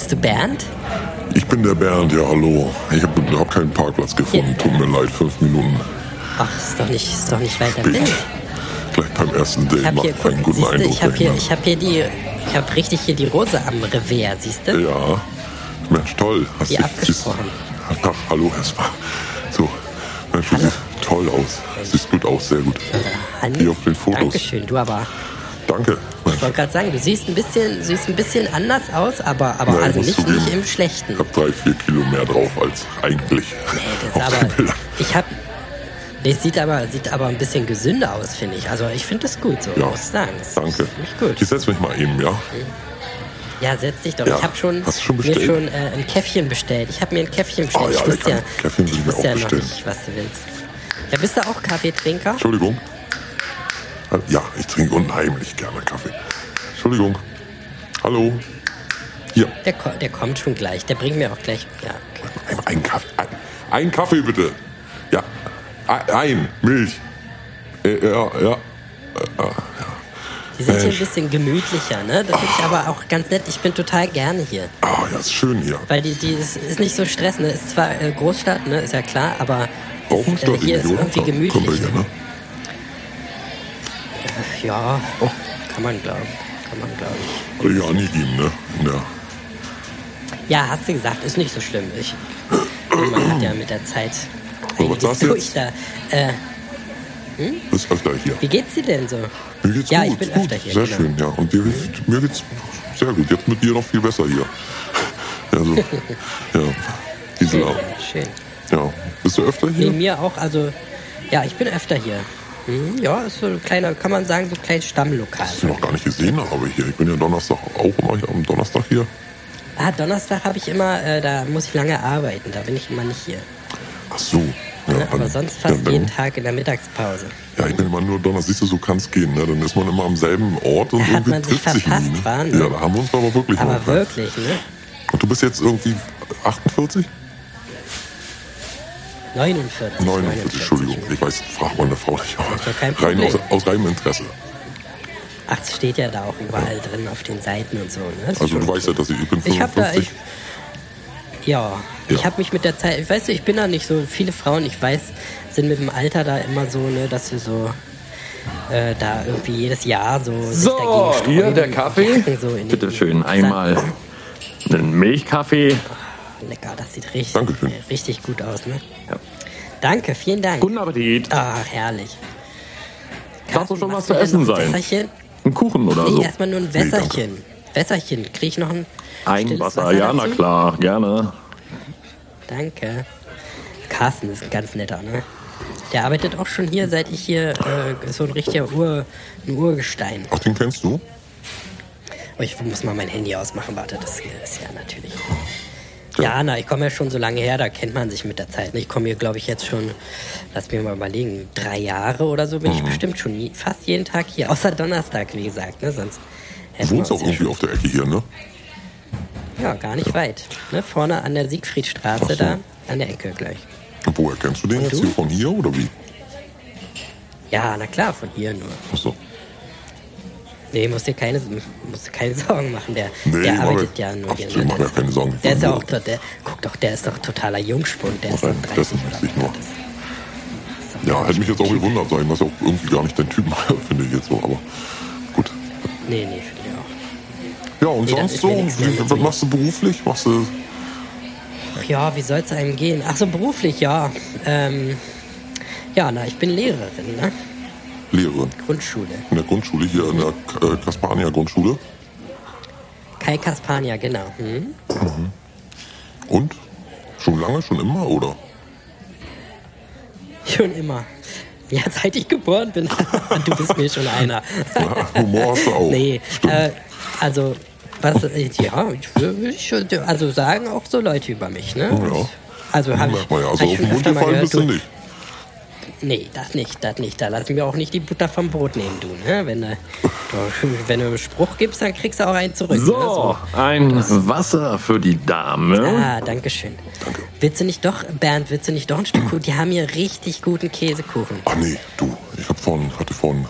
bist du Bernd? Ich bin der Bernd, ja, hallo. Ich habe hab keinen Parkplatz gefunden. Tut mir leid, fünf Minuten. Ach, ist doch nicht, ist doch nicht weiter Spät. weg. Gleich beim ersten Date Ich habe macht hier, guck, einen guten siehste, Eindruck. ich habe hier, ich habe hier die, ich habe richtig hier die Rose am Revers, siehst du? Ja, Mensch, toll. Hast dich- abgesprochen. siehst- Ach, hallo erstmal. So, Mensch, du siehst toll aus. Siehst gut aus, sehr gut. Hanni, Wie auf den Fotos. Dankeschön, du aber. Danke. Ich wollte gerade sagen, du siehst ein bisschen, siehst ein bisschen anders aus, aber, aber Nein, also nicht, nicht im Schlechten. ich habe drei, vier Kilo mehr drauf als eigentlich. Nee, das auf aber, ich habe, das sieht aber, sieht aber ein bisschen gesünder aus, finde ich. Also ich finde das gut so, Ja, muss ich sagen. Das danke. Ist gut. Ich setz mich mal eben, ja? Ja, setz dich doch. Ja. Ich habe schon, Hast du schon mir schon äh, ein Käffchen bestellt. Ich habe mir ein Käffchen bestellt. Oh ja, ich wusste ja, Käffchen ich wusste ja noch nicht, was du willst. Ja, bist du auch Kaffeetrinker? Entschuldigung. Ja, ich trinke unheimlich gerne Kaffee. Entschuldigung. Hallo. Hier, Der, ko- der kommt schon gleich. Der bringt mir auch gleich. Ja, okay. ein, ein Kaffee. Ein, ein Kaffee bitte. Ja, ein, Milch. Äh, ja, ja. Die sind hier ein Mensch. bisschen gemütlicher, ne? Das finde ich aber auch ganz nett. Ich bin total gerne hier. Ah, ja, ist schön hier. Weil die, die ist, ist nicht so stressend. Ne? Ist zwar äh, Großstadt, ne? Ist ja klar, aber ist, ist äh, hier ist irgendwie gemütlich. hier, ne? Ja, Oh. kann man glauben. Kann man glauben. Ja nie geben, ne? Der, Ja, hast du gesagt, ist nicht so schlimm. Ich, man hat ja mit der Zeit was sagst du jetzt? da. Äh, ist öfter hier. wie geht's dir denn so? Mir geht's ja, gut. ich bin gut. öfter hier. Sehr genau. schön, ja. Und dir, mir geht's sehr gut. Jetzt mit dir noch viel besser hier. Also, ja. Gisela. Schön. Ja. Bist du öfter Nee, hier? mir auch, also, ja, ich bin öfter hier. Hm, ja, ist so ein kleiner, kann man sagen, so ein kleines Stammlokal. Hast du noch gar nicht gesehen, aber hier. Ich bin ja Donnerstag auch immer hier, am Donnerstag hier. Ah, Donnerstag habe ich immer, äh, da muss ich lange arbeiten, da bin ich immer nicht hier. Ach so. Ja, Ne? Aber sonst fast ja, dann, jeden Tag in der Mittagspause. Ja, ich bin immer nur Donnerstag. Siehst du, so kann's gehen. Ne? Dann ist man immer am selben Ort und Da hat irgendwie man sich trifft sich verpasst, nie. Ne? war, ne? Ja, da haben wir uns aber wirklich Aber wirklich, ne? Und du bist jetzt irgendwie 48? 49. 49, Entschuldigung. Ich weiß, frag mal eine Frau nicht. kein Rein aus, aus reinem Interesse. Ach, es steht ja da auch überall drin auf den Seiten und so, ne? Also du weißt ja, dass ich, ich bin Ich habe da, 55. ich, ja, Ja. ich habe mich mit der Zeit, ich weiß, nicht, ich bin da nicht so, viele Frauen, ich weiß, sind mit dem Alter da immer so, ne, dass sie so, äh, da irgendwie jedes Jahr so. sich So, dagegen hier der Kaffee. so Bitte schön, einmal einen Milchkaffee. Lecker, das sieht richtig, Dankeschön. richtig gut aus, ne? Ja. Danke, vielen Dank. Guten Appetit. Ach, herrlich. Darf doch schon was zu du essen sein. Wässerchen? Ein Kuchen oder Nee, so. erstmal nur ein Nee, danke. Wässerchen. Wässerchen. Krieg ich noch ein Ein stilles Wasser, ja, na klar, gerne. Danke. Carsten ist ein ganz netter, ne? Der arbeitet auch schon hier, seit ich hier äh, so ein richtiger Ur, ein Urgestein. Ach, den kennst du? Oh, ich muss mal mein Handy ausmachen, warte, das ist ja natürlich. Ja, na, ich komme ja schon so lange her, da kennt man sich mit der Zeit. Ich komme hier, glaube ich, jetzt schon, lass mir mal überlegen, drei Jahre oder so Mhm. bin ich bestimmt schon je, fast jeden Tag hier, außer Donnerstag, wie gesagt, ne? Sonst Du wohnst auch ja irgendwie auf der Ecke hier, ne? Ja, gar nicht weit. Ne? Vorne an der Siegfriedstraße, so. da, an der Ecke gleich. Und woher kennst du den jetzt du? hier? Von hier oder wie? Ja, na klar, von hier nur. Ach so. Nee, musst dir keine, musst dir keine Sorgen machen. Der, Nee, der arbeitet ja nur hier. ich ne? mach mir keine Sorgen. Der ist ja Ja. auch, der, guck doch, der ist doch totaler Jungspund. Der ist Rein doch 30 interessenmäßig oder nur. Das ist Ja, hätte mich jetzt auch gewundert sein, was ja auch irgendwie gar nicht dein Typ finde ich jetzt so, aber gut. Nee, nee, finde ich auch. Ja, und Nee, das sonst ist so, wie, was machst du beruflich? Machst du, Ach ja, wie soll es einem gehen? Ach so, beruflich, ja. Ähm, ja, na, ich bin Lehrerin, ne? Lehrerin Grundschule. in der Grundschule, hier in der äh, Kaspania Grundschule. Kai Kaspania, genau. Hm? Und? Schon lange, schon immer, oder? Schon immer. Ja, seit ich geboren bin. du bist mir schon einer. Ja, Humor hast du auch. Nee, äh, also, was, ja, ich würde schon- also sagen auch so Leute über mich, ne? Ja. Also habe ich, ja. Also hab auf den Mund gefallen bist du, nicht. Nee, das nicht, das nicht. Da lassen wir auch nicht die Butter vom Brot nehmen, du, ne? Wenn du, du, wenn du einen Spruch gibst, dann kriegst du auch einen zurück. Ne? So, ein Wasser für die Dame. Ah, danke schön. Danke. Willst du nicht doch, Bernd, willst du nicht doch ein Stück Kuchen? Die haben hier richtig guten Käsekuchen. Ach nee, du, ich hab vorhin, hatte vorhin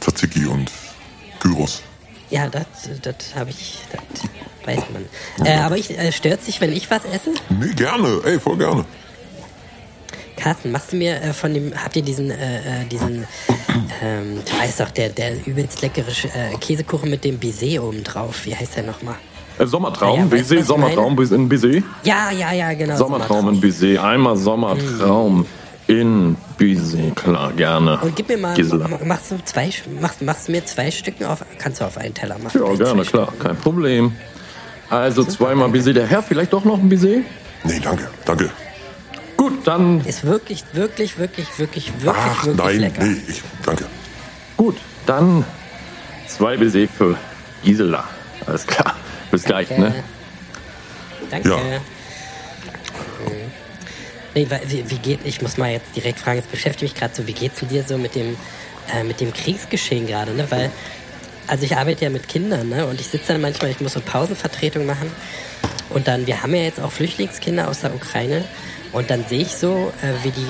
Tzatziki und Gyros. Ja, das, das habe ich, das weiß man. Äh, aber ich, äh, stört sich, wenn ich was esse? Nee, gerne. Ey, voll gerne. Carsten, machst du mir äh, von dem, habt ihr diesen, äh, äh diesen, ähm, du weißt doch, der, der übelst leckere äh, Käsekuchen mit dem Baiser oben drauf. Wie heißt der nochmal? Äh, Sommertraum, ja, Baiser, Sommertraum in Baiser? Ja, ja, ja, genau. Sommertraum, Sommertraum. in Baiser. Einmal Sommertraum. Mhm. In Büsee, klar, gerne. Und gib mir mal, Gisela. machst du, zwei, machst, machst du mir zwei Stücken auf, kannst du auf einen Teller machen? Ja, gerne, klar, kein Problem. Also zweimal Baiser. Der Herr, vielleicht doch noch ein Baiser? Nee, danke, danke. Gut, dann... Ist wirklich, wirklich, wirklich, wirklich, wirklich, Ach, wirklich nein, lecker. nee, ich, danke. Gut, dann zwei Baiser für Gisela. Alles klar, bis danke. gleich, ne? Danke. Ja. Nee, wie, wie geht, ich muss mal jetzt direkt fragen, jetzt beschäftige mich gerade so, wie geht's dir so mit dem, äh, mit dem Kriegsgeschehen gerade, ne? Weil, also ich arbeite ja mit Kindern, ne? Und ich sitze dann manchmal, ich muss so Pausenvertretung machen. Und dann, wir haben ja jetzt auch Flüchtlingskinder aus der Ukraine. Und dann sehe ich so, äh, wie die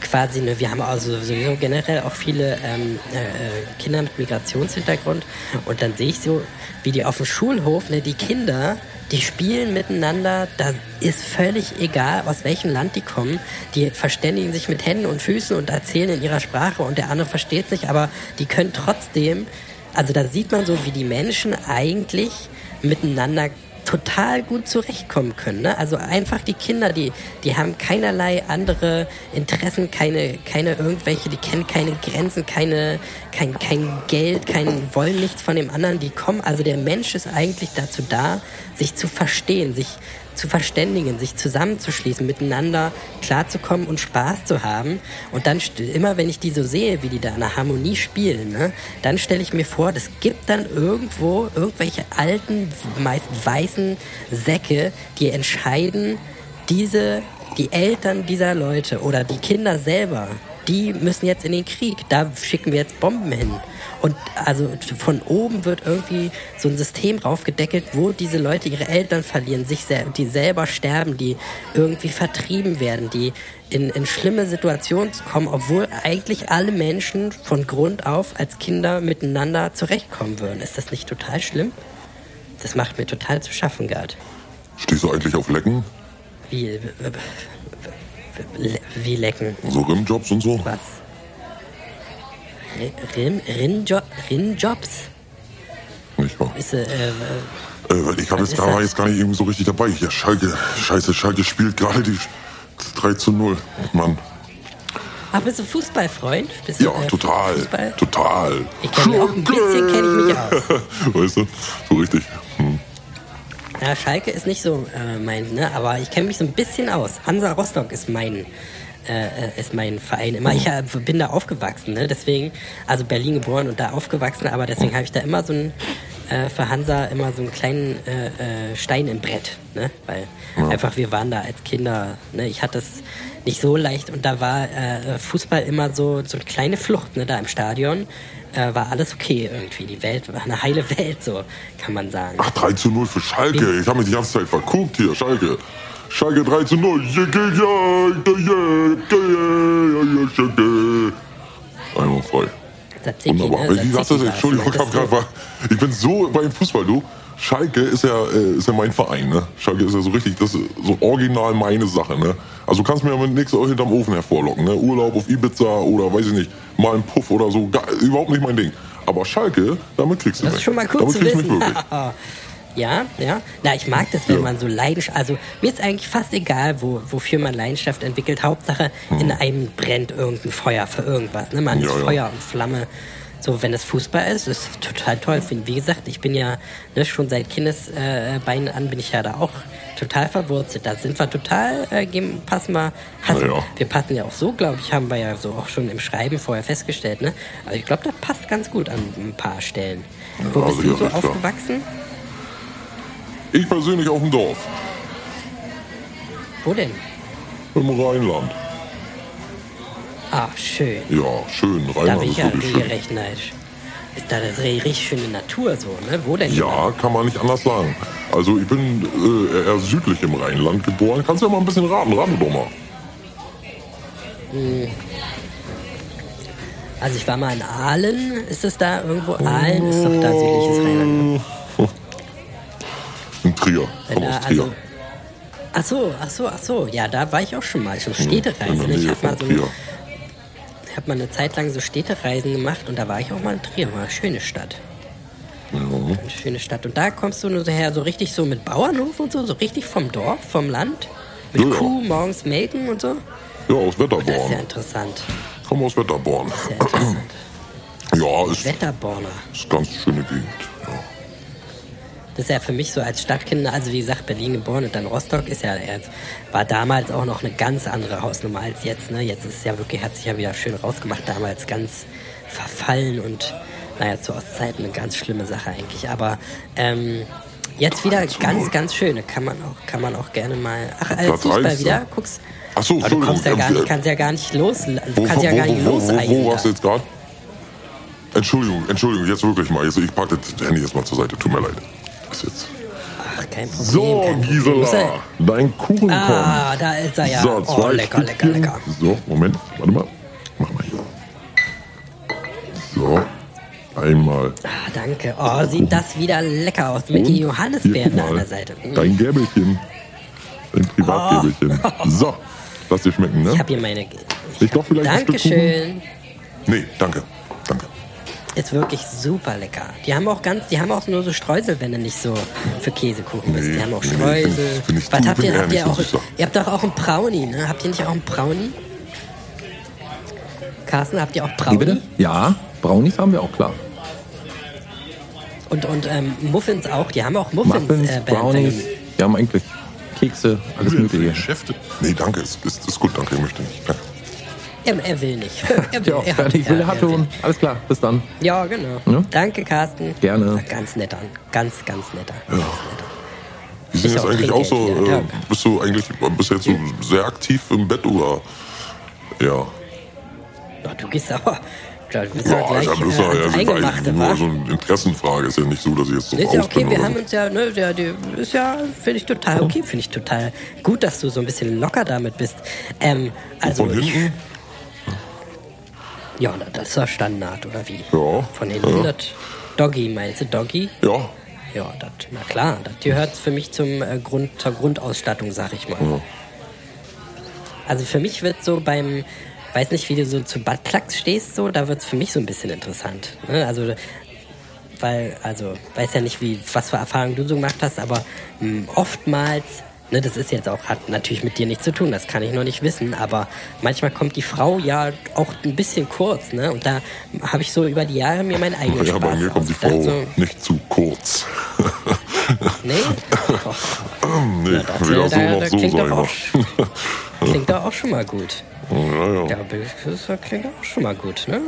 quasi, ne, wir haben also sowieso generell auch viele ähm, äh, Kinder mit Migrationshintergrund. Und dann sehe ich so, wie die auf dem Schulhof, ne, die Kinder die spielen miteinander, da ist völlig egal, aus welchem Land die kommen. Die verständigen sich mit Händen und Füßen und erzählen in ihrer Sprache und der andere versteht sich, aber die können trotzdem, also da sieht man so, wie die Menschen eigentlich miteinander total gut zurechtkommen können. Ne? Also einfach die Kinder, die, die haben keinerlei andere Interessen, keine, keine irgendwelche, die kennen keine Grenzen, keine, kein, kein Geld, kein, wollen nichts von dem anderen, die kommen, also der Mensch ist eigentlich dazu da, sich zu verstehen, sich zu verständigen, sich zusammenzuschließen, miteinander klarzukommen und Spaß zu haben. Und dann immer, wenn ich die so sehe, wie die da in der Harmonie spielen, ne, dann stelle ich mir vor, das gibt dann irgendwo irgendwelche alten, meist weißen Säcke, die entscheiden, diese, die Eltern dieser Leute oder die Kinder selber, die müssen jetzt in den Krieg. Da schicken wir jetzt Bomben hin. Und also von oben wird irgendwie so ein System raufgedeckelt, wo diese Leute ihre Eltern verlieren, sich sel die selber sterben, die irgendwie vertrieben werden, die in, in schlimme Situationen kommen, obwohl eigentlich alle Menschen von Grund auf als Kinder miteinander zurechtkommen würden. Ist das nicht total schlimm? Das macht mir total zu schaffen, Gerd. Stehst du eigentlich auf Lecken? Wie, wie lecken? So Rimjobs und so? Was? Rin, Rinjo, Rinjobs? Nicht wahr? Ist, äh, äh, ich habe jetzt, da war jetzt gar nicht eben so richtig dabei. Ja, Schalke, scheiße, Schalke spielt gerade die 3 zu 0. Mann. Ach, bist du Fußballfreund? Bist ja, du, äh, total. Fußball? Total. Ich kenne mich auch ein bisschen kenne ich mich aus. weißt du, so richtig. Hm. Ja, Schalke ist nicht so äh, mein, ne? aber ich kenne mich so ein bisschen aus. Hansa Rostock ist mein äh, ist mein Verein immer. Ich äh, bin da aufgewachsen, ne? deswegen, also Berlin geboren und da aufgewachsen, aber deswegen habe ich da immer so ein, äh, für Hansa immer so einen kleinen äh, äh, Stein im Brett, ne? weil ja. einfach wir waren da als Kinder, ne? ich hatte es nicht so leicht und da war äh, Fußball immer so, so eine kleine Flucht ne? da im Stadion. Äh, war alles okay irgendwie. Die Welt war eine heile Welt, so kann man sagen. Ach, 3 zu 0 für Schalke. Ich habe mich die ganze Zeit verguckt hier, Schalke. Schalke 3 zu 0. Einmal frei. Wunderbar. Wie sagst du das? Entschuldigung, ich, hab grad, ich bin so beim Fußball, du. Schalke ist ja, äh, ist ja mein Verein, ne? Schalke ist ja so richtig, das ist so original meine Sache, ne? Also du kannst mir ja mit nichts hinterm Ofen hervorlocken, ne? Urlaub auf Ibiza oder weiß ich nicht, mal ein Puff oder so, gar, überhaupt nicht mein Ding. Aber Schalke, damit kriegst du das mich. Das ist schon mal gut damit zu wissen. Ja, ja. Na, ich mag das, wenn man so Leidenschaft, also mir ist eigentlich fast egal, wo, wofür man Leidenschaft entwickelt. Hauptsache, hm. in einem brennt irgendein Feuer für irgendwas. Ne? Man ja, ist ja. Feuer und Flamme. So, wenn es Fußball ist, ist total toll. Wie gesagt, ich bin ja ne, schon seit Kindesbeinen äh, an bin ich ja da auch total verwurzelt. Da sind wir total, äh, geben, passen wir, also, ja. wir passen ja auch so, glaube ich, haben wir ja so auch schon im Schreiben vorher festgestellt. Ne? Also ich glaube, das passt ganz gut an ein paar Stellen. Wo bist du so aufgewachsen? Klar. Ich persönlich auf dem Dorf. Wo denn? Im Rheinland. Ah, schön. Ja, schön. Rheinland da bin ich ja regelrecht neidisch. Ist da das richtig schöne Natur so, ne? Wo denn? Ja, immer? kann man nicht anders sagen. Also ich bin äh, eher südlich im Rheinland geboren. Kannst du ja mal ein bisschen raten, rate doch mal. Hm. Also ich war mal in Aalen. Ist es da irgendwo? Aalen ist doch da südliches Rheinland. Aus Trier. also, ach so, ach so, ach so. Ja, da war ich auch schon mal. Schon in Städtereisen. Ich habe mal, so, ich hab mal eine Zeit lang so Städtereisen gemacht und da war ich auch mal in Trier. War eine schöne Stadt. Eine schöne Stadt. Und da kommst du nur so her, so richtig so mit Bauernhof und so, so richtig vom Dorf, vom Land. Mit Ja, ja. Kuh morgens melken und so. Ja, aus Das ist ja Wetterborn. interessant. Komm aus Wetterborn. Das ist ja interessant. Ja, ist, Wetterborner. ist ganz schöne Gegend. Ja. Das ist ja für mich so als Stadtkind, also wie gesagt, Berlin geboren und dann Rostock ist ja, war damals auch noch eine ganz andere Hausnummer als jetzt. Ne? Jetzt ist es ja wirklich, hat sich ja wieder schön rausgemacht, damals ganz verfallen und naja, zu Ostzeiten eine ganz schlimme Sache eigentlich. Aber ähm, jetzt wieder ganz, ganz schöne. Kann man auch, kann man auch gerne mal. Ach, als Platz Fußball eins, wieder, ja. guckst. Ach so, Aber du kommst ja Entschuldigung, gar nicht, kannst ja gar nicht los, du Wo, kannst ja gar nicht wo, wo, wo, wo warst du jetzt gerade? Entschuldigung, Entschuldigung, jetzt wirklich mal. Ich packe das Handy jetzt mal zur Seite. Tut mir leid. Jetzt. Ach, kein Problem. So, kein Problem. Gisela, dein Kuchen Ah, kommt. da ist er ja. So, oh, zwei lecker, lecker, Stückchen. lecker. So, Moment, warte mal. Mach mal hier. So, einmal. Ah, danke. Oh, sieht das wieder lecker aus. Mit den Johannisbeeren an der Seite. Mm. Dein Gäbelchen. Dein Privatgäbelchen. So, lass dir schmecken, Ich ne? hab hier meine. Ich doch vielleicht ein Stück Kuchen? Dankeschön. Nee, danke. Ist wirklich super lecker. Die haben auch ganz, die haben auch nur so Streusel, wenn du nicht so für Käsekuchen bist. Nee, Die haben auch nee, nee, Streusel. ich- Was du habt bin ihr? Habt ihr nicht so auch? Ihr habt doch auch einen Brownie, ne? Habt ihr nicht auch einen Brownie? Carsten, habt ihr auch Wie Brownie? bitte? Ja, Brownies haben wir auch klar. Und, und ähm, Muffins auch. Die haben auch Muffins. Muffins, äh, Brownies, wir haben eigentlich Kekse, alles mögliche. Geschäfte? Nee, danke. Ist, ist, ist gut, danke. Ich möchte nicht. Danke. Er, er will nicht. Er will, Ja, er, fertig, will er, hat er will. Alles klar, bis dann. Ja, genau. Ja? Danke, Carsten. Gerne. Ganz netter. Ganz, ganz netter. Ganz netter. Wie sind Ich jetzt eigentlich auch so? Äh, bist du eigentlich bist du jetzt so sehr aktiv im Bett oder? Ja. Ja, du gehst aber. Du bist Ja, ja, gleich das ist äh, ja, Eingemachte, nur so eine Interessenfrage. Ist ja nicht so, dass ich jetzt so ist ja okay, wir haben so. uns ja, ne, der, die, ist ja, finde ich total okay, finde ich total gut, dass du so ein bisschen locker damit bist. Ähm, also, Von ich, hinten? Ja, das ist ja Standard, oder wie? Ja, Von ja. das Doggy, meinst du, Doggy? Ja. Ja, das, na klar, das gehört für mich zum äh, Grund, zur Grundausstattung, sag ich mal. ja. Also für mich wird so beim, weiß nicht, wie du so zu Buttplugs stehst, so, da wird es für mich so ein bisschen interessant. Ne? Also, weil, also, weiß ja nicht, wie, was für Erfahrungen du so gemacht hast, aber mh, oftmals, ne, das ist jetzt auch, hat natürlich mit dir nichts zu tun, das kann ich noch nicht wissen, aber manchmal kommt die Frau ja auch ein bisschen kurz, ne? Und da habe ich so über die Jahre mir meinen eigenen Ja, Spaß bei mir kommt die Frau ausgedacht, nicht zu kurz. So, nee? Nee, das, weder so noch so, klingt doch auch, klingt doch auch schon mal gut. Ja, ja. Ja, das klingt auch schon mal gut, ne?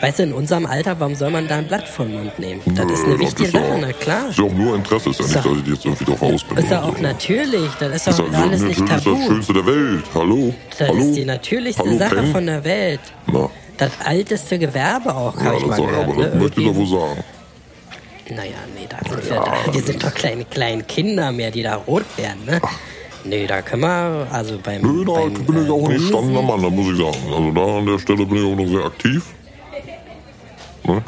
Weißt du, in unserem Alter, warum soll man da ein Blatt den Mund nehmen? Das ist eine Nö, wichtige ist ja- Sache, na klar. Ist ja auch nur Interesse, ist ja nicht, dass ich jetzt irgendwie drauf aus bin. Ist ja oder auch so. natürlich, das ist Ist doch ja alles nicht natürlich das tabu. Schönste der Welt. Hallo? Das Hallo? ist die natürlichste Hallo, Sache Pen? von der Welt. Na, Das alteste Gewerbe auch, ja, ich das mal ich, gehört. aber ne? das möchte ich doch wohl sagen. Naja, nee, da sind wir, da, wir sind doch kleine, kleine Kinder mehr, die da rot werden, ne? Nee, da können wir, also beim, Nö, da beim bin ich äh, auch ein Bumsen- gestandener Mann, da muss ich sagen. Also da an der Stelle bin ich auch noch sehr aktiv. Ne?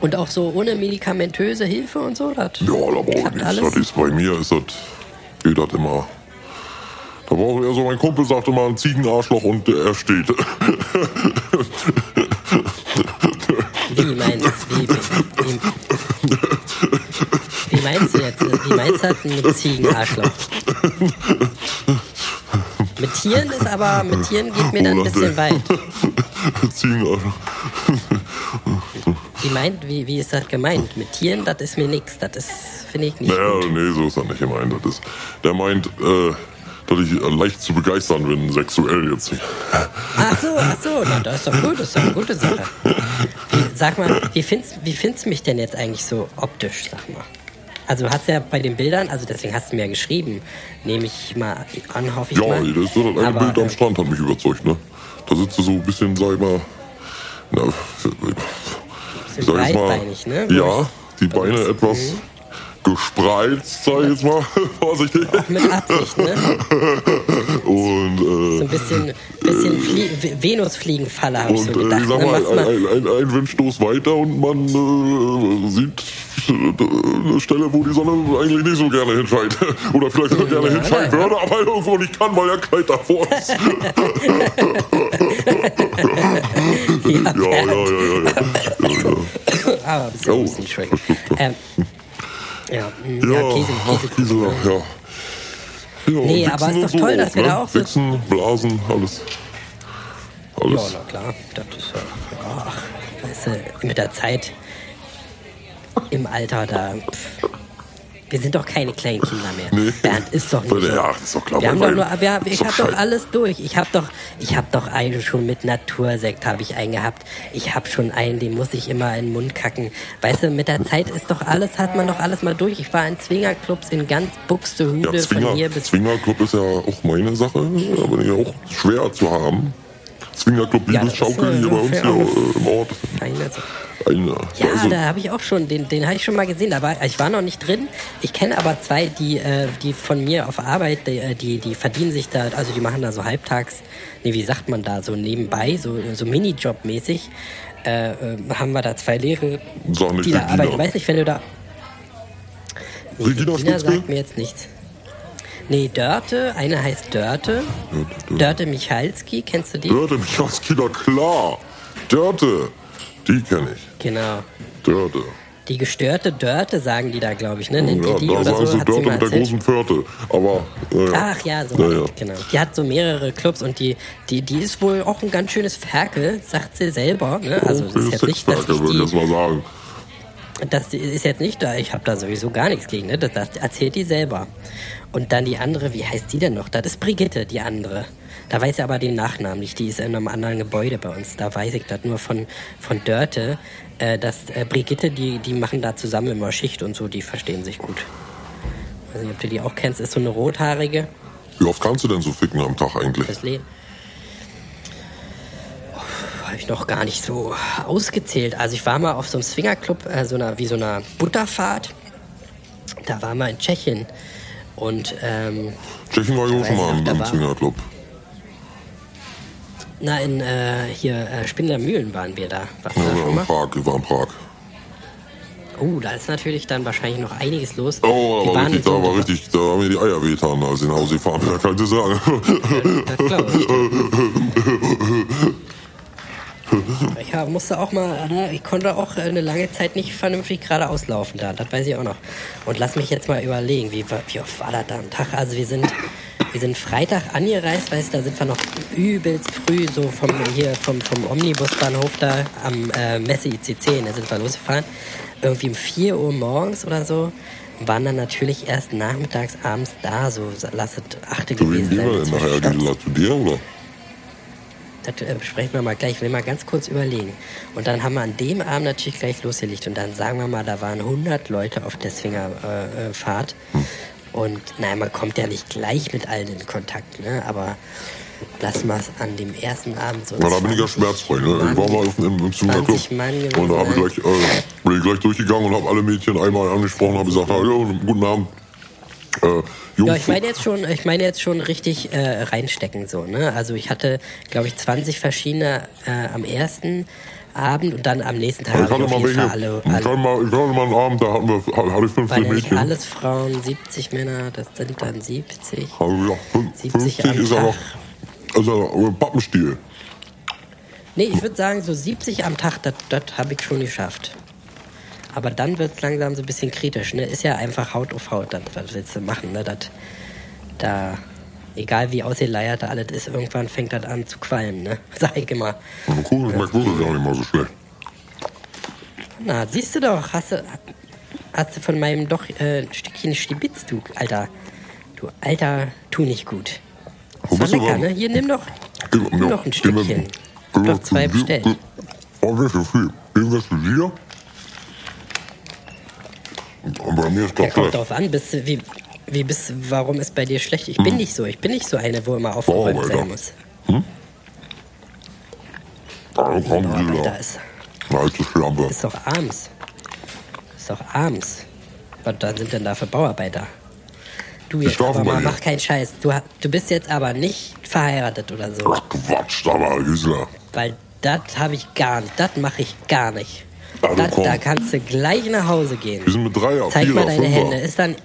Und auch so ohne medikamentöse Hilfe und so, das Ja, da brauche ich nichts. alles. Das ist bei mir, ist das, geht das immer. Da brauche ich, also mein Kumpel sagt immer ein Ziegenarschloch und er steht. Wie meinst wie, wie, wie meinst du jetzt? Wie meinst du das mit Ziegenarschloch? Mit Tieren ist aber, mit Tieren geht mir dann ein bisschen weit. Ziegenarschloch. Wie meint, wie, wie ist das gemeint? Mit Tieren, das ist mir nix. Das ist, finde ich nicht Naja, gut. nee, so ist er nicht gemeint. Das ist, der meint, äh, dass ich äh, leicht zu begeistern bin, sexuell jetzt. Ach so, ach so, na, das ist doch gut, das ist doch eine gute Sache. Wie, sag mal, wie findest, wie findest du mich denn jetzt eigentlich so optisch, sag mal? Also du hast ja bei den Bildern, also deswegen hast du mir ja geschrieben, nehme ich mal an, hoffe ich Ja, mal. das, das eine Aber, Bild am äh, Strand hat mich überzeugt, ne? Da sitzt du so ein bisschen, sag ich mal, na, ich sag jetzt mal, ne? ja, die Beine etwas gespreizt, sag ich jetzt mal, vorsichtig. Mit Absicht, ne? Und So äh, ein bisschen, bisschen Flie V- Venusfliegenfalle, habe ich Und so äh, gedacht. ich sag ne? mal, mal- ein, ein, ein Windstoß weiter und man äh, sieht äh, eine Stelle, wo die Sonne eigentlich nicht so gerne hinscheint. Oder vielleicht sogar gerne Ja, hinscheinen ja. würde, aber irgendwo nicht kann, weil er kalt davor ist. ja, ja, ja, ja, ja. ja, Aber ein bisschen Oh, Husten, Entschuldigung. verschluckt. Ähm, ja, ja. ja, Ja, Käse, Käse. Ja. ja Nee, aber ist und doch so toll, dass auch, wir ne? da auch so- Wichsen, Blasen, alles. Ja, Alles. na klar. Das ist ja, ach, weißt du, mit der Zeit im Alter da. Pff, wir sind doch keine kleinen Kinder mehr. Nee. Bernd ist doch nicht. Ja, ist doch klar, Wir haben doch nur, wir, ich habe doch alles durch. Ich habe doch, ich habe doch einen schon mit Natursekt habe ich einen gehabt. Ich habe schon einen, den muss ich immer in den Mund kacken. Weißt du, mit der Zeit ist doch alles, hat man doch alles mal durch. Ich war in Zwingerclubs in ganz Buxtehude Ja, von Zwinger, hier bis Zwingerclub ist ja auch meine Sache, aber ja auch schwer zu haben. Zwingerclub Ja, Liebesschaukel äh, hier bei uns hier äh, im Ort. Eine, Ja, also, da habe ich auch schon, den, den habe ich schon mal gesehen, aber ich war noch nicht drin. Ich kenne aber zwei, die, äh, die von mir auf Arbeit, die, äh, die, die verdienen sich da, also die machen da so halbtags, nee, wie sagt man da, so nebenbei, so, so Minijob-mäßig, äh, äh, haben wir da zwei Lehre, Sag nicht die da arbeiten. Ich weiß nicht, wenn du da... Nee, Regina Regina sagt mir jetzt nichts. Nee, Dörte, eine heißt Dörte. Dörte Michalski, kennst du die? Dörte, Michalski, na klar. Dörte, die kenne ich. Genau. Dörte. Die gestörte Dörte sagen die da, glaube ich, ne? Nennt Ja, die die da oder sagen so? sie Dörte mit der großen Pförte. Aber, naja. Ach ja, so Ja, war ja. das, genau. Die hat so mehrere Clubs und die, die, die ist wohl auch ein ganz schönes Ferkel, sagt sie selber. Ne? Also das Okay, ist jetzt nicht, dass Sexwerke, ich würde ich jetzt mal sagen. das ist jetzt nicht da, ich habe da sowieso gar nichts gegen, ne? Das, das erzählt die selber. Und dann die andere, wie heißt die denn noch? Das ist Brigitte, die andere. Da weiß ich aber den Nachnamen nicht, die ist in einem anderen Gebäude bei uns. Da weiß ich das nur von, von Dörte, äh, dass äh, Brigitte, die, die machen da zusammen immer Schicht und so, die verstehen sich gut. weiß nicht, ob du die auch kennst, ist so eine rothaarige. Wie oft kannst du denn so ficken am Tag eigentlich? Das Leben. Habe ich noch gar nicht so ausgezählt. Also ich war mal auf so einem Swingerclub, äh, so einer, wie so einer Butterfahrt. Da waren wir in Tschechien. Und ähm, Tschechien war ich auch schon mal im, war- Zwingerclub. Na, in äh, hier äh, Spindlermühlen waren wir da. Warst Ja, du da ja, schon mal? Prag, ich war in Prag. Oh, da ist natürlich dann wahrscheinlich noch einiges los. Oh, Wir da war, waren richtig, so da war richtig, da haben mir die Eier wehtan, als ich nach Hause gefahren bin, da kann ich sagen. Das ich. Hab- musste auch mal, ne, ich konnte auch eine lange Zeit nicht vernünftig geradeaus laufen da, das weiß ich auch noch. Und lass mich jetzt mal überlegen, wie, wie oft war das da am Tag? Also wir sind, wir sind Freitag angereist, weißt du, da sind wir noch übelst früh so vom, hier vom, vom Omnibusbahnhof da am äh, Messe ICC, da sind wir losgefahren. Irgendwie um 4 Uhr morgens oder so. Waren dann natürlich erst nachmittags, abends da, so lass es achte wem gewesen sein. denn nachher? Gisela, zu dir, oder? Das äh, besprechen wir mal gleich. Ich will mal ganz kurz überlegen. Und dann haben wir an dem Abend natürlich gleich losgelegt. Und dann sagen wir mal, da waren 100 Leute auf der Swingerfahrt. Äh, äh, Fahrt. Und naja, man kommt ja nicht gleich mit allen in Kontakt, ne? Aber lassen wir es an dem ersten Abend so. Na, da bin ich ja 20 schmerzfrei, ne? Ich war mal auf, im, im Zwingerclub 20 Mann gewesen, und da ich ne? gleich, äh, bin ich gleich durchgegangen und habe alle Mädchen einmal angesprochen, habe gesagt, hallo, guten Abend. Äh, Ja, ich meine jetzt schon, ich meine jetzt schon richtig äh, reinstecken so, ne? Also ich hatte, glaube ich, 20 verschiedene äh, am ersten Abend und dann am nächsten Tag ich hatte mal welche, Fall alle, ich hatte alle mal, ich hatte mal einen Abend, da hatten wir, hatte ich 15 Weil nämlich Mädchen. alles Frauen, 70 Männer, das sind dann 70. Also ja, fün- 70 50 am ist noch, ist äh, Pappenstiel. Nee, ich würde sagen, so 70 am Tag, das habe ich schon geschafft. Aber dann wird es langsam so ein bisschen kritisch, ne? Ist ja einfach Haut auf Haut, das, was willst du machen, ne? Das, da, egal wie ausgeleiert da alles ist, irgendwann fängt das an zu qualmen, ne? Sag ich immer. Also cool, schmeckt wirklich gar nicht mal so schlecht. Na, siehst du doch, hast du, hast du von meinem doch äh, ein Stückchen Stibitz, du Alter. Du Alter, tu nicht gut. Das war lecker, ne? Hier, nimm doch, nimm ja, doch ein Stückchen. mir- doch zwei bestellt. Oh, nicht so viel. Geben wir zu dir? Und bei mir ist Ja, das kommt drauf an, bist, du- wie, wie bist, warum ist bei dir schlecht? Ich bin nicht so, ich bin nicht so eine, wo immer aufgeräumt Bauarbeiter. sein muss. Ah, komm, Bauarbeiter Gisela. ist, Eine alte Schlampe. ist doch abends. Ist doch abends. Was da sind denn da für Bauarbeiter? Du Die jetzt aber mal, mach keinen Scheiß. Du, du bist jetzt aber nicht verheiratet oder so. Ach, Quatsch, da war Gisela. Weil das habe ich gar nicht. Das mache ich gar nicht. Also komm. da kannst du gleich nach Hause gehen. Wir sind mit Dreier, Zeig Vierer, mal deine Fünfer. Hände. Ist dann.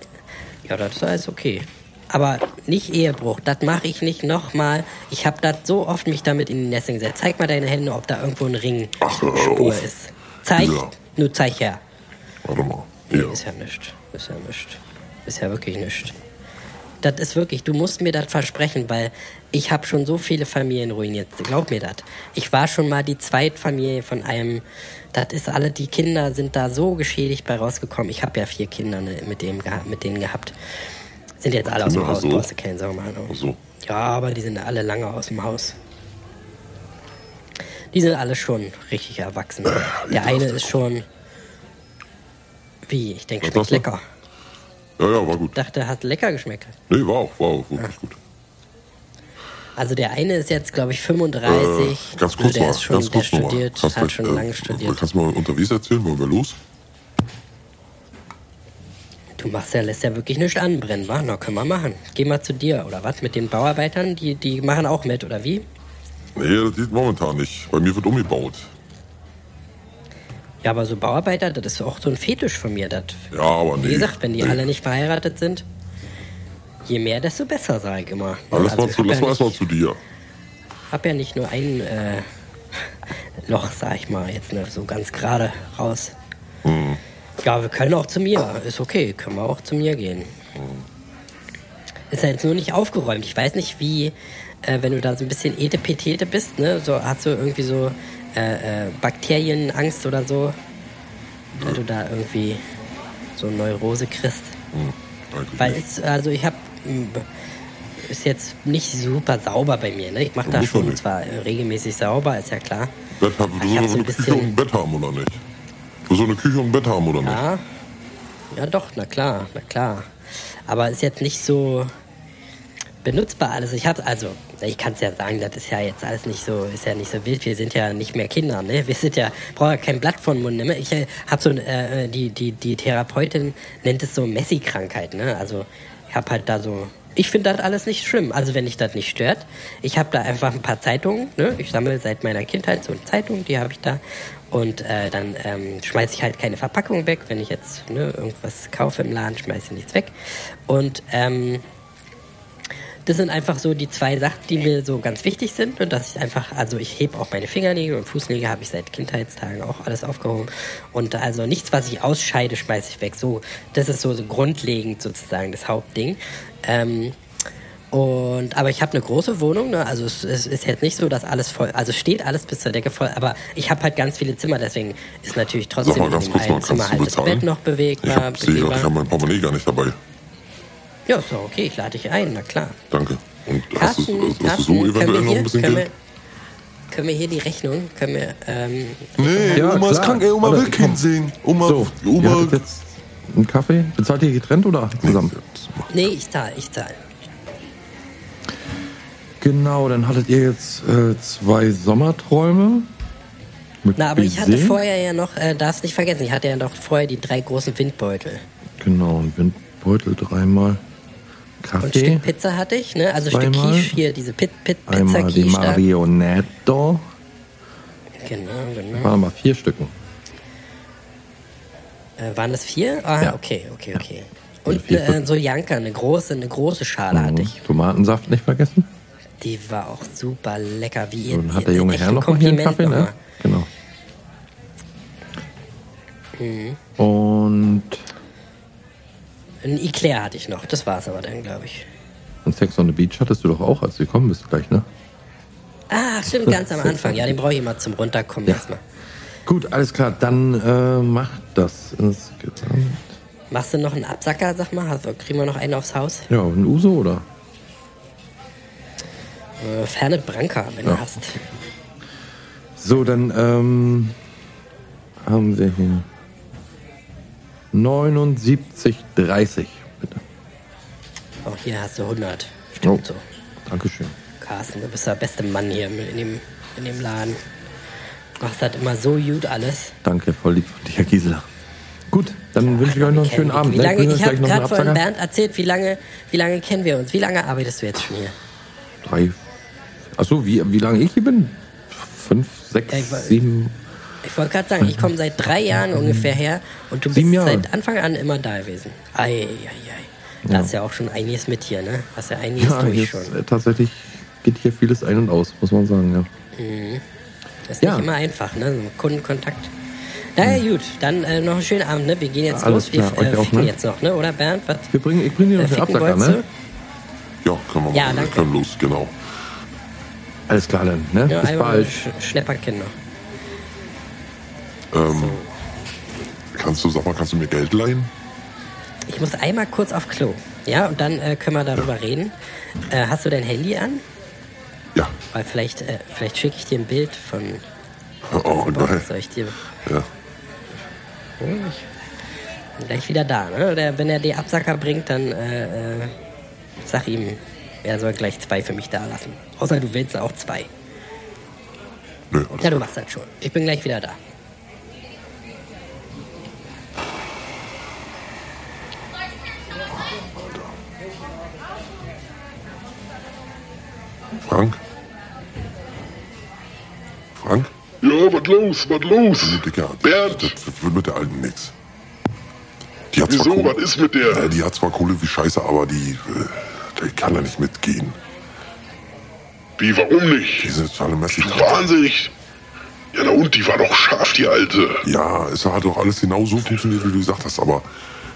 Ja, das ist alles okay. Aber nicht Ehebruch. Das mache ich nicht nochmal. Ich habe das so oft mich damit in die Nässe gesetzt. Zeig mal deine Hände, ob da irgendwo ein Ring Ach, hör Spur auf. ist. Zeig. Ja. Nur zeig her. Warte mal. Nee, Hier. ist ja nichts. Ist ja nichts. Ist ja wirklich nichts. Das ist wirklich, du musst mir das versprechen, weil ich habe schon so viele Familien ruiniert. Glaub mir das. Ich war schon mal die Zweitfamilie von einem. Das ist alle, die Kinder sind da so geschädigt bei rausgekommen. Ich habe ja vier Kinder ne, mit, dem, mit denen gehabt. Sind jetzt alle aus dem Haus, hast du? brauchst du keine Sorgen machen. Ach so. Ja, aber die sind alle lange aus dem Haus. Die sind alle schon richtig erwachsen. Der eine ist schon. Wie? Ich denke, schmeckt lecker. Ja, ja, war gut. dachte, hat lecker geschmeckt. Nee, war auch, war auch wirklich gut. Also der eine ist jetzt, glaube ich, 35. Äh, ganz kurz der mal, ist schon, ganz der kurz nochmal. studiert, Kannst hat schon äh, lange studiert. Kannst du mal unterwegs erzählen, wollen wir los? Du machst ja, lässt ja wirklich nichts anbrennen, wa? Na, können wir machen. Geh mal zu dir, oder was? Mit den Bauarbeitern, die, die machen auch mit, oder wie? Nee, das geht momentan nicht. Bei mir wird umgebaut. Ja, aber so Bauarbeiter, das ist auch so ein Fetisch von mir. Das, Ja, aber nee. wie gesagt, wenn die nee. alle nicht verheiratet sind, je mehr, desto besser, sag ich immer. Aber lass Also mal, ich zu, hab lass ja mal erstmal zu dir. hab ja nicht nur ein äh, Loch, sag ich mal, jetzt ne, so ganz gerade raus. Hm. Ja, wir können auch zu mir. Ist okay, können wir auch zu mir gehen. Ist ja jetzt nur nicht aufgeräumt. Ich weiß nicht, wie, äh, wenn du da so ein bisschen etepetete bist, ne, so hast du irgendwie so äh, äh, Bakterienangst oder so, dass du da irgendwie so Neurose kriegst. Eigentlich Weil es, also ich habe ist jetzt nicht super sauber bei mir. Ne? Ich mache da schon nicht. zwar regelmäßig sauber, ist ja klar. Bett haben, du sollst so so ein eine Küche und ein Bett haben, oder nicht? Du sollst so eine Küche und ein Bett haben, oder nicht? Ja, ja doch, na klar, na klar. Aber ist jetzt nicht so benutzbar alles. Ich habe also, ich kann es ja sagen, das ist ja jetzt alles nicht so, ist ja nicht so wild. Wir sind ja nicht mehr Kinder, ne? Wir sind ja, brauche ja kein Blatt von Mund. Ne? Ich äh, habe so, ein, äh, die die die Therapeutin nennt es so Messi-Krankheit, ne? Also ich habe halt da so. Ich finde das alles nicht schlimm. Also wenn dich das nicht stört. Ich habe da einfach ein paar Zeitungen. Ne? Ich sammle seit meiner Kindheit so Zeitungen, die habe ich da. Und äh, dann ähm, schmeiße ich halt keine Verpackung weg. Wenn ich jetzt ne, irgendwas kaufe im Laden, schmeiße ich nichts weg. Und ähm, das sind einfach so die zwei Sachen, die mir so ganz wichtig sind. Und dass ich einfach, also ich hebe auch meine Fingernägel und Fußnägel habe ich seit Kindheitstagen auch alles aufgehoben. Und also nichts, was ich ausscheide, schmeiße ich weg. So, das ist so, so grundlegend sozusagen das Hauptding. Ähm, und aber ich habe eine große Wohnung, ne? also es, es ist jetzt nicht so, dass alles voll, also steht alles bis zur Decke voll, aber ich habe halt ganz viele Zimmer, deswegen ist natürlich trotzdem Sag mal ganz kurz mal, kannst Zimmer du halt das bezahlen? Bett noch Ich bewegbar, hab, ich habe mein Portemonnaie gar nicht dabei. Ja, ist doch okay, ich lade dich ein, na klar. Danke. Und hast du, Carsten, hast du Carsten, so eventuell noch ein bisschen können Geld? wir, können wir hier die Rechnung, können wir, ähm, Nee, Ja, Oma ist krank, ey, Oma Warte, will Kind sehen. Oma, So, ihr Oma. hattet jetzt einen Kaffee. Bezahlt ihr getrennt oder zusammen? nee, ich zahle, ich zahle. Genau, dann hattet ihr jetzt äh, zwei Sommerträume. Mit Na, aber ich hatte vorher ja noch, äh, darfst nicht vergessen, ich hatte ja noch vorher die drei großen Windbeutel. Genau, ein Windbeutel dreimal. Und ein Kaffee. Stück Pizza hatte ich, ne? Also ein Stück Zweimal. Quiche, hier, diese Pit, Pit, Pizza Einmal die Quiche da. Marionetto. Genau, genau. Waren mal vier Stücken. Äh, waren das vier? Ah, Ja. okay, okay, okay. Und äh, fünf. so Janka, eine große, eine große Schale hatte ich. Tomatensaft nicht vergessen. Die war auch super lecker, wie ihr. Dann hat der junge Herr noch mal hier einen Kaffee, ne? Genau. Mhm. Und Ein Eclair hatte ich noch, das war's aber dann, glaube ich. und Sex on the Beach hattest du doch auch, als du gekommen bist gleich, ne? Ah, stimmt, ganz am Anfang. Ja, den brauche ich immer zum Runterkommen Ja. erstmal. Gut, alles klar, dann äh, macht das insgesamt. Machst du noch einen Absacker, sag mal? Also, kriegen wir noch einen aufs Haus? Ja, ein Uso oder? Äh, Fernet Branca, wenn Ja. du hast. So, dann ähm, haben wir hier 79,30, bitte. Auch Oh, hier hast du 100. Stimmt so. Dankeschön. Carsten, du bist der beste Mann hier in dem, in dem Laden. Machst halt immer so gut alles. Danke, voll lieb von dir, Herr Gisela. Gut, Dann wünsche ich euch noch einen schönen Abend. Wie ne? lange, ich euch habe gerade von. Bernd erzählt, wie lange, wie lange kennen wir uns? Wie lange arbeitest du jetzt schon hier? Drei. Achso, wie, wie lange ich hier bin? Fünf, sechs, Ja, ich sieben. Ich wollte gerade sagen, ich komme seit drei Jahren ungefähr her und du bist seit Anfang an immer da gewesen. Ei, ei, ei. Da ist ja auch schon einiges mit hier, ne? Hast ja einiges Ja, durch schon. äh, tatsächlich geht hier vieles ein und aus, muss man sagen. Ja. Das ist ja. nicht immer einfach, ne? So Kundenkontakt. Na ja, gut, dann äh, noch einen schönen Abend, ne? Wir gehen jetzt Alles los. Wir klar, euch äh, auch, ficken ne? jetzt noch, ne? Oder Bernd? Was? Wir bringen, ich bringe dir Äh, noch den ficken Absacker, ne? Ja, können wir Ja, machen. Wir danke. können los, genau. Alles klar dann, ne? Ja, Bis bald. Sch Schnäpperkind noch. Ähm, Kannst du, sag mal, kannst du mir Geld leihen? Ich muss einmal kurz auf Klo. Ja, und dann äh, können wir darüber reden. Äh, hast du dein Handy an? Ja. Weil vielleicht, äh, vielleicht schicke ich dir ein Bild von. Oh, geil. Soll ich dir. Ja. Bin gleich wieder da, ne? Der, wenn er die Absacker bringt, dann äh, äh, sag ihm, er soll gleich zwei für mich da lassen. Außer du willst auch zwei. Nö, Ja, du machst das schon. Ich bin gleich wieder da. Frank? Frank? Ja, was los, was los? Dicker, Bernd, das wird mit der Alten nix. Die hat zwar wieso, Kohle, was ist mit der? äh, die hat zwar Kohle wie Scheiße, aber die, äh, die kann da nicht mitgehen. Wie, warum nicht? Die sind total mäßig. Wahnsinnig. Ja, na und, die war doch scharf, die Alte. Ja, es hat doch alles genau so funktioniert, wie du gesagt hast, aber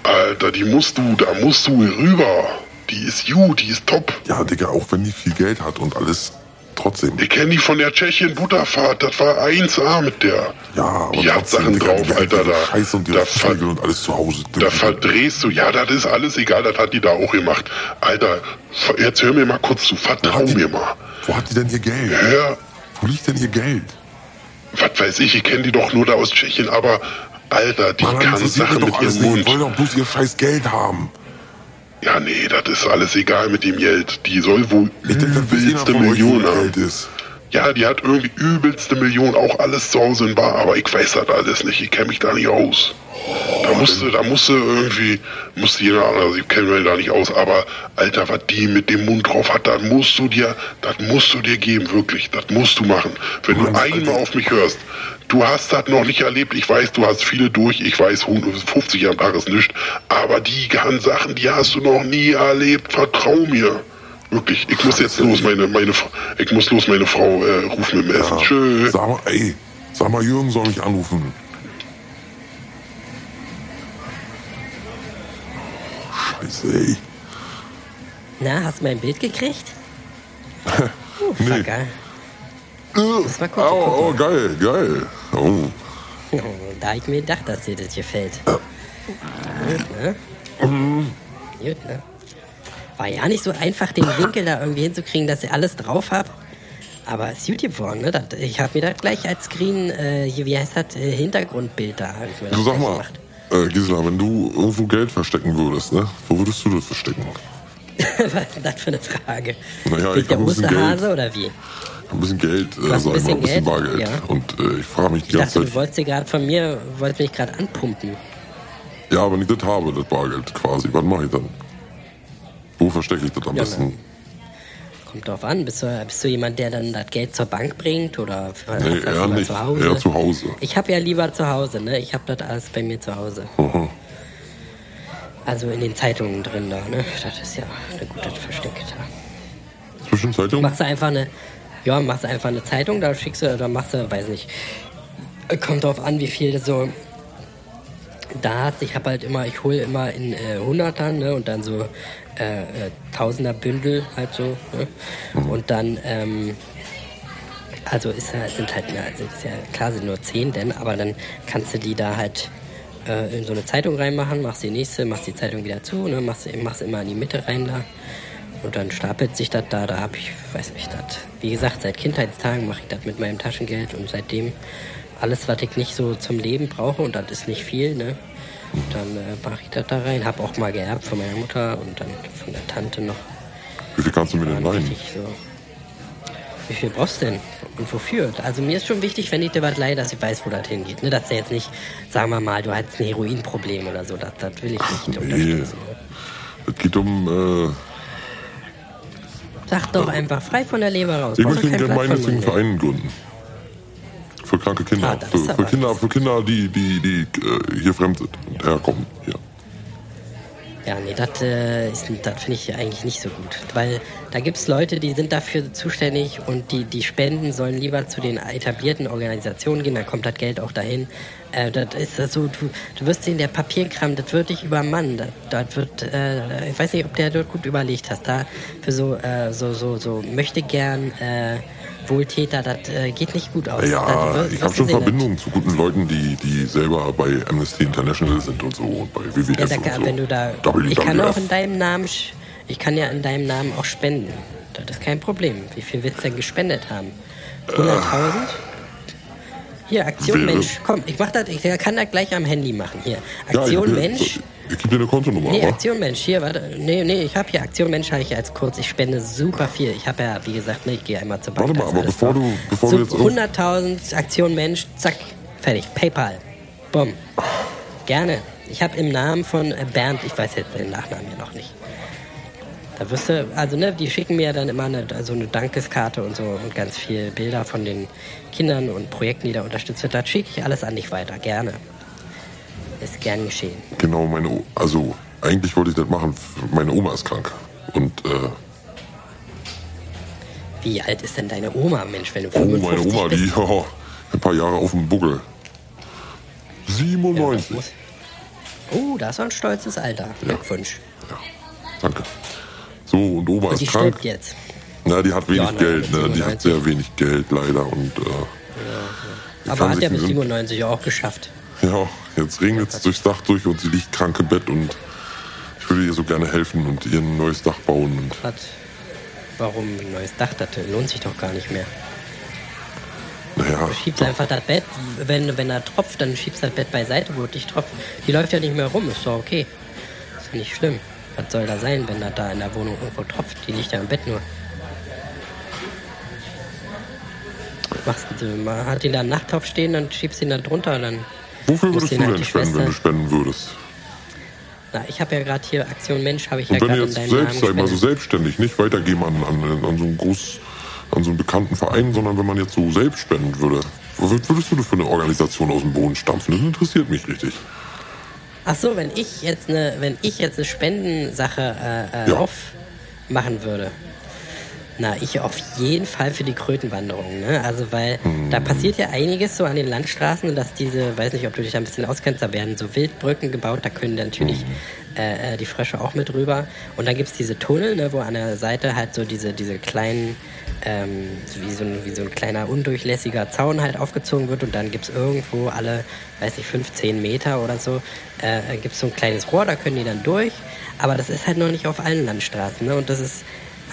Alter, die musst du, da musst du rüber. Die ist gut, die ist top. ja, Digga, auch wenn die viel Geld hat und alles, trotzdem. Ich kenne die von der Tschechien-Butterfahrt, das war 1A mit der. Ja, aber Die hat Sachen Digga, drauf, die Alter, da- Scheiße und da ihre ver- Vögel und alles zu Hause. Da verdrehst du, ja, das ist alles egal, das hat die da auch gemacht. Alter, jetzt hör mir mal kurz zu, vertrau die- mir mal. Wo hat die denn ihr Geld? Hör, Wo liegt denn ihr Geld? was weiß ich, ich kenne die doch nur da aus Tschechien, aber Alter, die Mann, kann Sachen mit ihrem. Mund. Die wollen doch bloß ihr scheiß Geld haben. Ja, nee, das ist alles egal mit dem Geld. Die soll wohl Ich übelste Millionen haben. Ja, die hat irgendwie übelste Millionen, auch alles zu Hause in Bar, aber ich weiß das alles nicht, ich kenne mich da nicht aus. Da musste, da musste irgendwie, musste jeder andere, also ich kenne mich da nicht aus, aber Alter, was die mit dem Mund drauf hat, das musst du dir, das musst du dir geben, wirklich, das musst du machen. Wenn du einmal Alter. auf mich hörst, du hast das noch nicht erlebt, ich weiß, du hast viele durch, ich weiß, 50 am Tag ist nichts, aber die ganzen Sachen, die hast du noch nie erlebt, vertrau mir. Wirklich, ich muss jetzt los, meine, meine, ich muss los, meine Frau äh, ruft dem Essen. Ja. Tschö. Sag mal, ey, sag mal, Jürgen soll mich anrufen. Scheiße, ey. Na, hast du mein Bild gekriegt? Oh, Nee. fuck, Äh, mal gucken, oh, oh, geil, geil. Oh. Da ich mir gedacht, dass dir das gefällt. Gut, ne? Gut, ne? War ja nicht so einfach, den Winkel da irgendwie hinzukriegen, dass ich alles drauf hab. Aber ist gut geworden, ne? Das, ich hab mir das gleich als Screen, äh, hier, wie heißt das, äh, Hintergrundbild da. das Du sag mal, gemacht. äh, Gisela, wenn du irgendwo Geld verstecken würdest, ne? Wo würdest du das verstecken? Was ist das für eine Frage? Naja, Bin ich der Osterhase oder wie? Ein bisschen Geld, äh, sag ein ich mal, bisschen ein bisschen Geld? Bargeld. Ja. Und äh, ich frage mich die Ich ganze dachte, du Zeit, wolltest dir gerade von mir, wolltest mich gerade anpumpen. ja, wenn ich das habe, das Bargeld quasi, was mache ich dann? Wo verstecke ich das am Ja, besten? Kommt drauf an, bist du, bist du jemand, der dann das Geld zur Bank bringt oder Nee, eher nicht. zu Hause? Eher zu Hause. Ich habe ja lieber zu Hause, ne? Ich habe das alles bei mir zu Hause. Aha. Also in den Zeitungen drin da, ne? Das ist ja eine gute Versteck da. Zwischen Zeitung? Machst du einfach eine, ja, machst einfach eine Zeitung, da schickst du, oder machst du, weiß nicht, kommt drauf an, wie viel so da hast. Ich habe halt immer, ich hole immer in äh, Hundertern, ne, und dann so äh, äh, Tausender Bündel halt so, ne? Und dann, ähm, also ist sind halt, ja, sind ja klar sind nur zehn, denn, aber dann kannst du die da halt äh, in so eine Zeitung reinmachen, machst die nächste, machst die Zeitung wieder zu, ne, machst, machst immer in die Mitte rein da. Und dann stapelt sich das da, da habe ich, weiß nicht, das. Wie gesagt, seit Kindheitstagen mache ich das mit meinem Taschengeld und seitdem alles, was ich nicht so zum Leben brauche, und das ist nicht viel, ne? Dann äh, mache ich das da rein. Hab auch mal geerbt von meiner Mutter und dann von der Tante noch. Wie viel kannst du mir denn leihen? so. Wie viel brauchst du denn? Und wofür? Also mir ist schon wichtig, wenn ich dir was leihe, dass ich weiß, wo das hingeht. Ne? Dass der jetzt nicht, sagen wir mal, du hast ein Heroinproblem oder so. Das, das will ich nicht Nee, unterstützen. es geht um, äh, Sag doch einfach, frei von der Leber raus. ich möchte einen gemeinnützigen. Verein gründen. Für kranke Kinder. Ah, für, für Kinder, für Kinder, die, die, die äh, hier fremd sind und herkommen. Ja. Ja, nee, das äh, finde ich eigentlich nicht so gut. Weil da gibt es Leute, die sind dafür zuständig und die, die Spenden sollen lieber zu den etablierten Organisationen gehen, dann kommt das Geld auch dahin. Äh, das ist so, du, du wirst sehen, der Papierkram, das wird dich übermannen. Das wird, äh, ich weiß nicht, ob der dort gut überlegt hast. Da für so, äh, so, so, so möchte gern äh, Wohltäter, das äh, geht nicht gut aus. Ja, Das ich habe schon Verbindungen zu guten Leuten, die, die selber bei Amnesty International sind und so und bei WWF Ja, da und so. wenn du da, WWF. ich kann auch in deinem Namen, ich kann ja in deinem Namen auch spenden. Das ist kein Problem. Wie viel willst du denn gespendet haben? 100.000? Hier, Aktion wäre- Mensch. Komm, ich mach das, ich kann das gleich am Handy machen. Hier, ja, Aktion ich, Mensch. Ich gebe dir eine Kontonummer. Nee? Aktion Mensch, hier, warte. Nee, nee, ich habe hier Aktion Mensch, habe ich als kurz. Ich spende super viel. Ich habe ja, wie gesagt, ne, ich gehe einmal zur Bank. Warte mal, aber bevor drauf. du- bevor so, du jetzt auf- 100.000 Aktion Mensch, zack, fertig. PayPal. Bumm. Gerne. Ich habe im Namen von äh, Bernd, ich weiß jetzt den Nachnamen ja noch nicht. Da wirst du, also ne, die schicken mir dann immer eine, so eine Dankeskarte und so und ganz viel Bilder von den Kindern und Projekten, die da unterstützt wird. Das schicke ich alles an dich weiter, gerne. Ist gern geschehen. Genau, meine o also eigentlich wollte ich das machen. Meine Oma ist krank. Und äh, Wie alt ist denn deine Oma, Mensch, wenn du oh, 55 meine Oma, bist? die oh, ein paar Jahre auf dem Buckel. Ja, das 97. muss- Oh, das war ein stolzes Alter. Glückwunsch. Ja, danke. So, und Oma Und die ist krank. stirbt jetzt. Na, die hat wenig Ja, na, Geld, ne? Die hat 97. sehr wenig Geld leider und äh, die Aber hat er bis einen- 97 auch geschafft. Ja, jetzt regnet es durchs Dach durch und sie liegt krank im Bett und ich würde ihr so gerne helfen und ihr ein neues Dach bauen. Und Hat. Warum ein neues Dach? Das lohnt sich doch gar nicht mehr. naja, Du schiebst einfach das Bett, wenn, wenn er tropft, dann schiebst du das Bett beiseite, wo nicht tropft. Die läuft ja nicht mehr rum, ist doch okay. Ist ja nicht schlimm. Was soll da sein, wenn das da in der Wohnung irgendwo tropft? Die liegt ja im Bett nur. Machst du, man hat ihn da im Nachttopf stehen, dann schiebst du ihn da drunter, dann. wofür würdest du halt denn die spenden, wenn du spenden würdest? Na, ich habe ja gerade hier Aktion Mensch, habe ich ja Und wenn gerade du in jetzt deinem selbst, Namen sag mal, so selbstständig, nicht weitergeben an, an, an so einen groß, an so einen bekannten Verein, sondern wenn man jetzt so selbst spenden würde, was würdest du für eine Organisation aus dem Boden stampfen? Das interessiert mich richtig. Ach so, wenn ich jetzt eine, wenn ich jetzt eine Spendensache äh, äh, Ja. aufmachen würde. Na, ich auf jeden Fall für die Krötenwanderung, ne? Also weil da Hm. passiert ja einiges so an den Landstraßen, dass diese, weiß nicht, ob du dich da ein bisschen auskennst, da werden so Wildbrücken gebaut, da können natürlich Hm. äh, die Frösche auch mit rüber. Und dann gibt's diese Tunnel, ne, wo an der Seite halt so diese, diese kleinen, ähm, wie, so ein, wie so ein kleiner undurchlässiger Zaun halt aufgezogen wird und dann gibt's irgendwo alle, weiß nicht, 15 Meter oder so, äh, gibt's so ein kleines Rohr, da können die dann durch. Aber das ist halt noch nicht auf allen Landstraßen, ne? Und das ist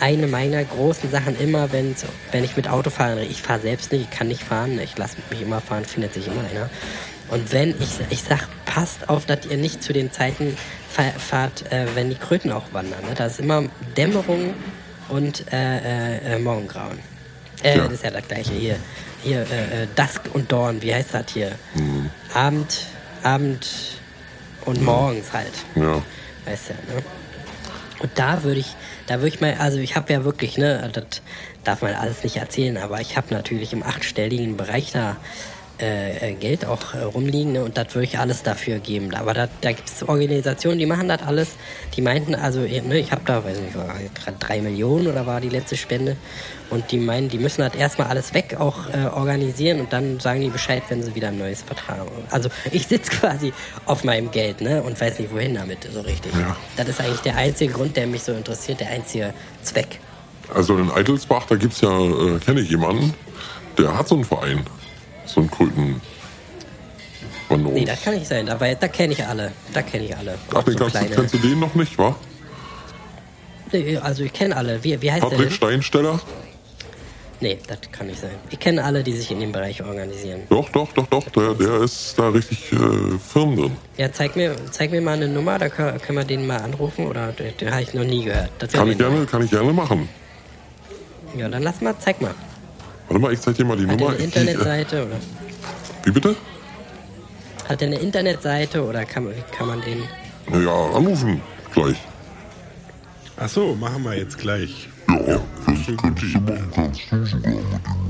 eine meiner großen Sachen immer, wenn's, wenn ich mit Auto fahre. Ich fahre selbst nicht, ich kann nicht fahren. Ich lasse mich immer fahren, findet sich immer einer. Und wenn ich, ich sag, passt auf, dass ihr nicht zu den Zeiten fa- fahrt, äh, wenn die Kröten auch wandern. Ne? Da ist immer Dämmerung und äh, äh, äh, Morgengrauen. Äh, Ja. Das ist ja das gleiche hier. Hier, äh, äh, Dusk und Dawn, wie heißt das hier? Abend, Abend und morgens halt. Ja. Weißt ja, ne? Und da würde ich, da würde ich mal, also ich habe ja wirklich, ne, das darf man alles nicht erzählen, aber ich habe natürlich im achtstelligen Bereich da äh, äh, Geld auch äh, rumliegen ne, und das würde ich alles dafür geben. Aber da, da gibt es Organisationen, die machen das alles. Die meinten, also ne, ich habe da, weiß nicht, war gerade drei Millionen oder war die letzte Spende und die meinen, die müssen das erstmal alles weg auch äh, organisieren und dann sagen die Bescheid, wenn sie wieder ein neues Vertrag haben. Also ich sitze quasi auf meinem Geld ne, und weiß nicht, wohin damit so richtig. Ja. Das ist eigentlich der einzige Grund, der mich so interessiert, der einzige Zweck. Also in Eitelsbach, da gibt's ja, äh, kenne ich jemanden, der hat so einen Verein. So einen Kröten. Nee, das kann nicht sein, aber da kenne ich alle. Da kenne ich alle. Ach, den so kannst, du- kleine. kennst du den noch nicht, wa? Nee, also ich kenne alle. Wie, wie heißt der Patrick denn? Steinsteller? Nee, das kann nicht sein. Ich kenne alle, die sich in dem Bereich organisieren. Doch, doch, doch, doch. Der, der ist da richtig äh, firm drin. Ja, zeig mir, zeig mir mal eine Nummer, da können, können wir den mal anrufen oder den, den habe ich noch nie gehört. Kann ich gerne, kann ich gerne machen. Ja, dann lass mal, zeig mal. Warte mal, ich zeig dir mal die Hat Nummer. Eine äh, Internetseite oder? Wie bitte? Hat er eine Internetseite oder kann, man, kann man den. Naja, anrufen gleich. Ach so, machen wir jetzt gleich. Ja, ja das könnte ich machen, kannst du sogar mit dem